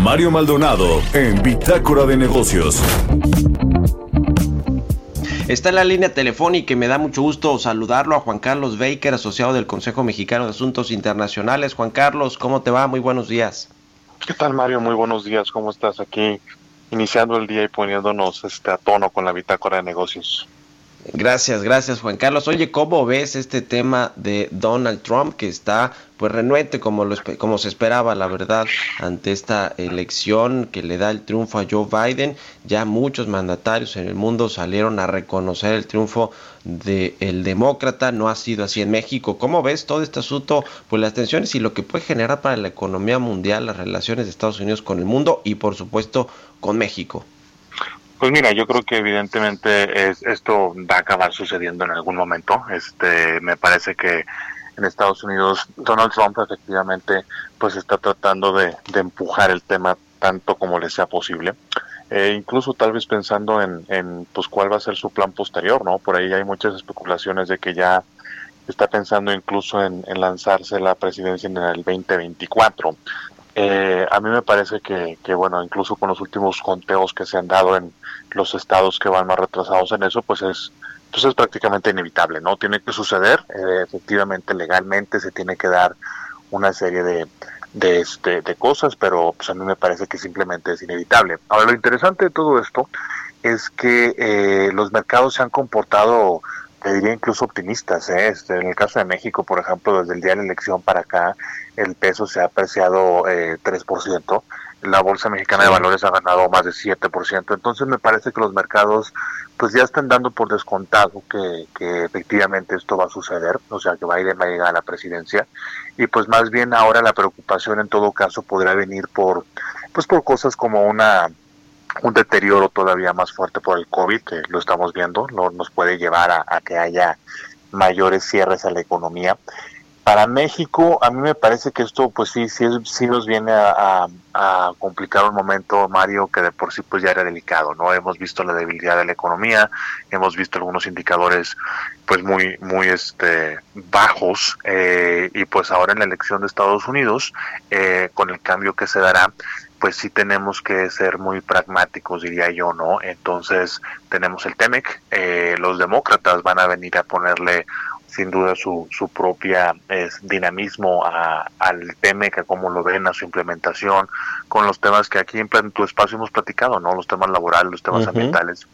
Mario Maldonado en Bitácora de Negocios. Está en la línea telefónica y me da mucho gusto saludarlo a Juan Carlos Baker, asociado del Consejo Mexicano de Asuntos Internacionales. Juan Carlos, ¿cómo te va? Muy buenos días. ¿Qué tal, Mario? Muy buenos días. ¿Cómo estás aquí? Iniciando el día y poniéndonos este, a tono con la bitácora de negocios. Gracias, gracias Juan Carlos. Oye, ¿cómo ves este tema de Donald Trump que está pues renuente como, lo, como se esperaba, la verdad, ante esta elección que le da el triunfo a Joe Biden? Ya muchos mandatarios en el mundo salieron a reconocer el triunfo del demócrata, no ha sido así en México. ¿Cómo ves todo este asunto? Pues las tensiones y lo que puede generar para la economía mundial, las relaciones de Estados Unidos con el mundo y por supuesto con México. Pues mira, yo creo que evidentemente es, esto va a acabar sucediendo en algún momento. Este, me parece que en Estados Unidos Donald Trump efectivamente pues está tratando de, empujar el tema tanto como le sea posible. Eh, incluso tal vez pensando en, pues cuál va a ser su plan posterior, ¿no? Por ahí hay muchas especulaciones de que ya está pensando incluso en lanzarse la presidencia en el 2024. Eh, a mí me parece que, bueno, incluso con los últimos conteos que se han dado en los estados que van más retrasados en eso, pues es, pues es prácticamente inevitable, ¿no? Tiene que suceder, eh, efectivamente, legalmente se tiene que dar una serie de, de, este, de cosas, pero pues a mí me parece que simplemente es inevitable. Ahora, lo interesante de todo esto es que eh, los mercados se han comportado te diría incluso optimistas. ¿eh? Este, en el caso de México, por ejemplo, desde el día de la elección para acá, el peso se ha apreciado eh, 3%, la Bolsa Mexicana de Valores ha ganado más de 7%, entonces me parece que los mercados pues ya están dando por descontado que, que efectivamente esto va a suceder, o sea que Biden va a llegar a la presidencia, y pues más bien ahora la preocupación en todo caso podrá venir por pues por cosas como una un deterioro todavía más fuerte por el COVID, que lo estamos viendo, no, nos puede llevar a, que haya mayores cierres a la economía. Para México, a mí me parece que esto, pues sí, sí, sí nos viene a, complicar un momento, Mario, que de por sí pues ya era delicado, ¿no? Hemos visto la debilidad de la economía, hemos visto algunos indicadores, pues muy, muy, este, bajos, eh, y pues ahora en la elección de Estados Unidos, eh, con el cambio que se dará, pues sí tenemos que ser muy pragmáticos, diría yo, ¿no? Entonces tenemos el TEMEC, eh, los demócratas van a venir a ponerle sin duda su, su propia dinamismo al TEMEC, a cómo lo ven, a su implementación, con los temas que aquí en tu espacio hemos platicado, ¿no? Los temas laborales, los temas ambientales.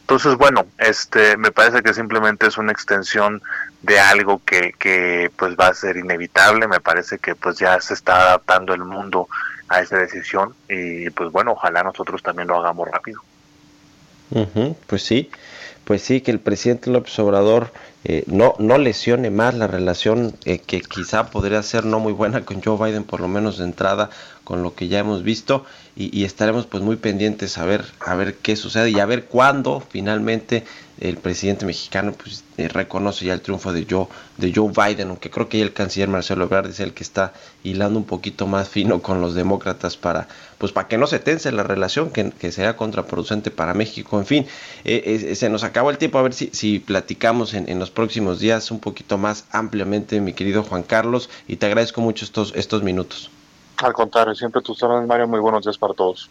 Entonces, bueno, este, me parece que simplemente es una extensión de algo que, que pues va a ser inevitable, me parece que pues ya se está adaptando el mundo a esa decisión y pues bueno, ojalá nosotros también lo hagamos rápido. pues sí, pues sí, que el presidente López Obrador eh, no, no lesione más la relación eh, que quizá podría ser no muy buena con Joe Biden, por lo menos de entrada, con lo que ya hemos visto, y, estaremos pues muy pendientes a ver, a ver qué sucede y a ver cuándo finalmente el presidente mexicano pues eh, reconoce ya el triunfo de Joe, de Joe Biden, aunque creo que el canciller Marcelo Ebrard es el que está hilando un poquito más fino con los demócratas para pues para que no se tense la relación, que, que sea contraproducente para México, en fin, se nos acabó el tiempo, a ver si, si platicamos en, en los próximos días un poquito más ampliamente, mi querido Juan Carlos, y te agradezco mucho estos, estos minutos. Al contrario, siempre tus órdenes, Mario. Muy buenos días para todos.